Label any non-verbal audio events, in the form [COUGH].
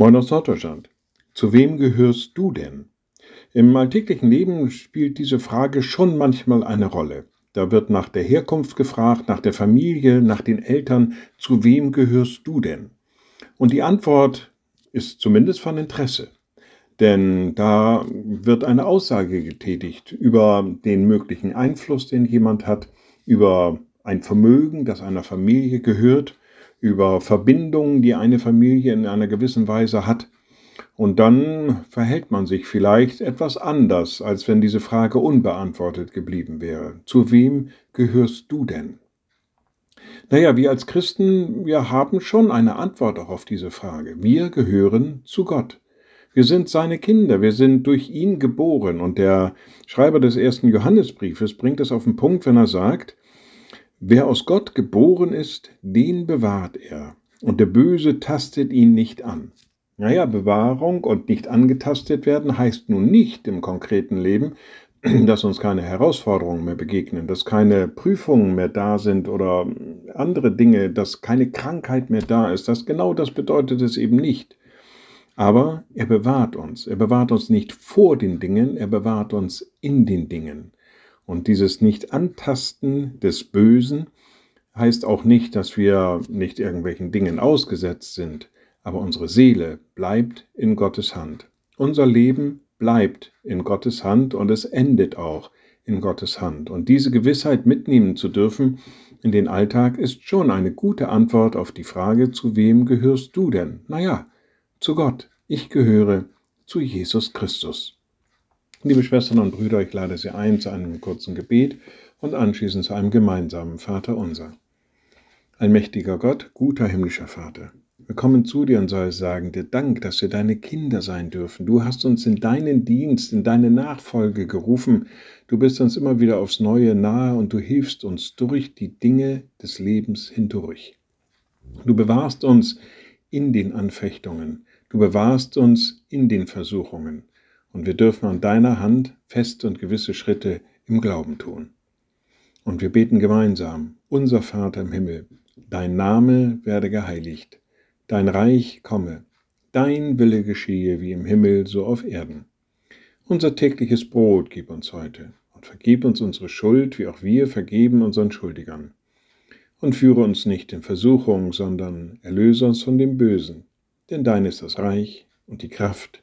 Moin aus Norddeutschland. Zu wem gehörst du denn? Im alltäglichen Leben spielt diese Frage schon manchmal eine Rolle. Da wird nach der Herkunft gefragt, nach der Familie, nach den Eltern. Zu wem gehörst du denn? Und die Antwort ist zumindest von Interesse. Denn da wird eine Aussage getätigt über den möglichen Einfluss, den jemand hat, über ein Vermögen, das einer Familie gehört, über Verbindungen, die eine Familie in einer gewissen Weise hat. Und dann verhält man sich vielleicht etwas anders, als wenn diese Frage unbeantwortet geblieben wäre. Zu wem gehörst du denn? Naja, wir als Christen, wir haben schon eine Antwort auch auf diese Frage. Wir gehören zu Gott. Wir sind seine Kinder, wir sind durch ihn geboren. Und der Schreiber des ersten Johannesbriefes bringt es auf den Punkt, wenn er sagt, Wer aus Gott geboren ist, den bewahrt er, und der Böse tastet ihn nicht an. Naja, Bewahrung und nicht angetastet werden heißt nun nicht im konkreten Leben, [CLEARS THROAT] dass uns keine Herausforderungen mehr begegnen, dass keine Prüfungen mehr da sind oder andere Dinge, dass keine Krankheit mehr da ist. Das genau das bedeutet es eben nicht. Aber er bewahrt uns. Er bewahrt uns nicht vor den Dingen, er bewahrt uns in den Dingen. Und dieses Nicht-Antasten des Bösen heißt auch nicht, dass wir nicht irgendwelchen Dingen ausgesetzt sind, aber unsere Seele bleibt in Gottes Hand. Unser Leben bleibt in Gottes Hand und es endet auch in Gottes Hand. Und diese Gewissheit mitnehmen zu dürfen in den Alltag ist schon eine gute Antwort auf die Frage, zu wem gehörst du denn? Naja, zu Gott. Ich gehöre zu Jesus Christus. Liebe Schwestern und Brüder, ich lade Sie ein zu einem kurzen Gebet und anschließend zu einem gemeinsamen Vater unser. Allmächtiger Gott, guter himmlischer Vater, wir kommen zu dir und soll sagen dir Dank, dass wir deine Kinder sein dürfen. Du hast uns in deinen Dienst, in deine Nachfolge gerufen. Du bist uns immer wieder aufs Neue nahe und du hilfst uns durch die Dinge des Lebens hindurch. Du bewahrst uns in den Anfechtungen. Du bewahrst uns in den Versuchungen und wir dürfen an deiner Hand fest und gewisse Schritte im Glauben tun. Und wir beten gemeinsam, unser Vater im Himmel, dein Name werde geheiligt, dein Reich komme, dein Wille geschehe wie im Himmel so auf Erden. Unser tägliches Brot gib uns heute und vergib uns unsere Schuld, wie auch wir vergeben unseren Schuldigern. Und führe uns nicht in Versuchung, sondern erlöse uns von dem Bösen, denn dein ist das Reich und die Kraft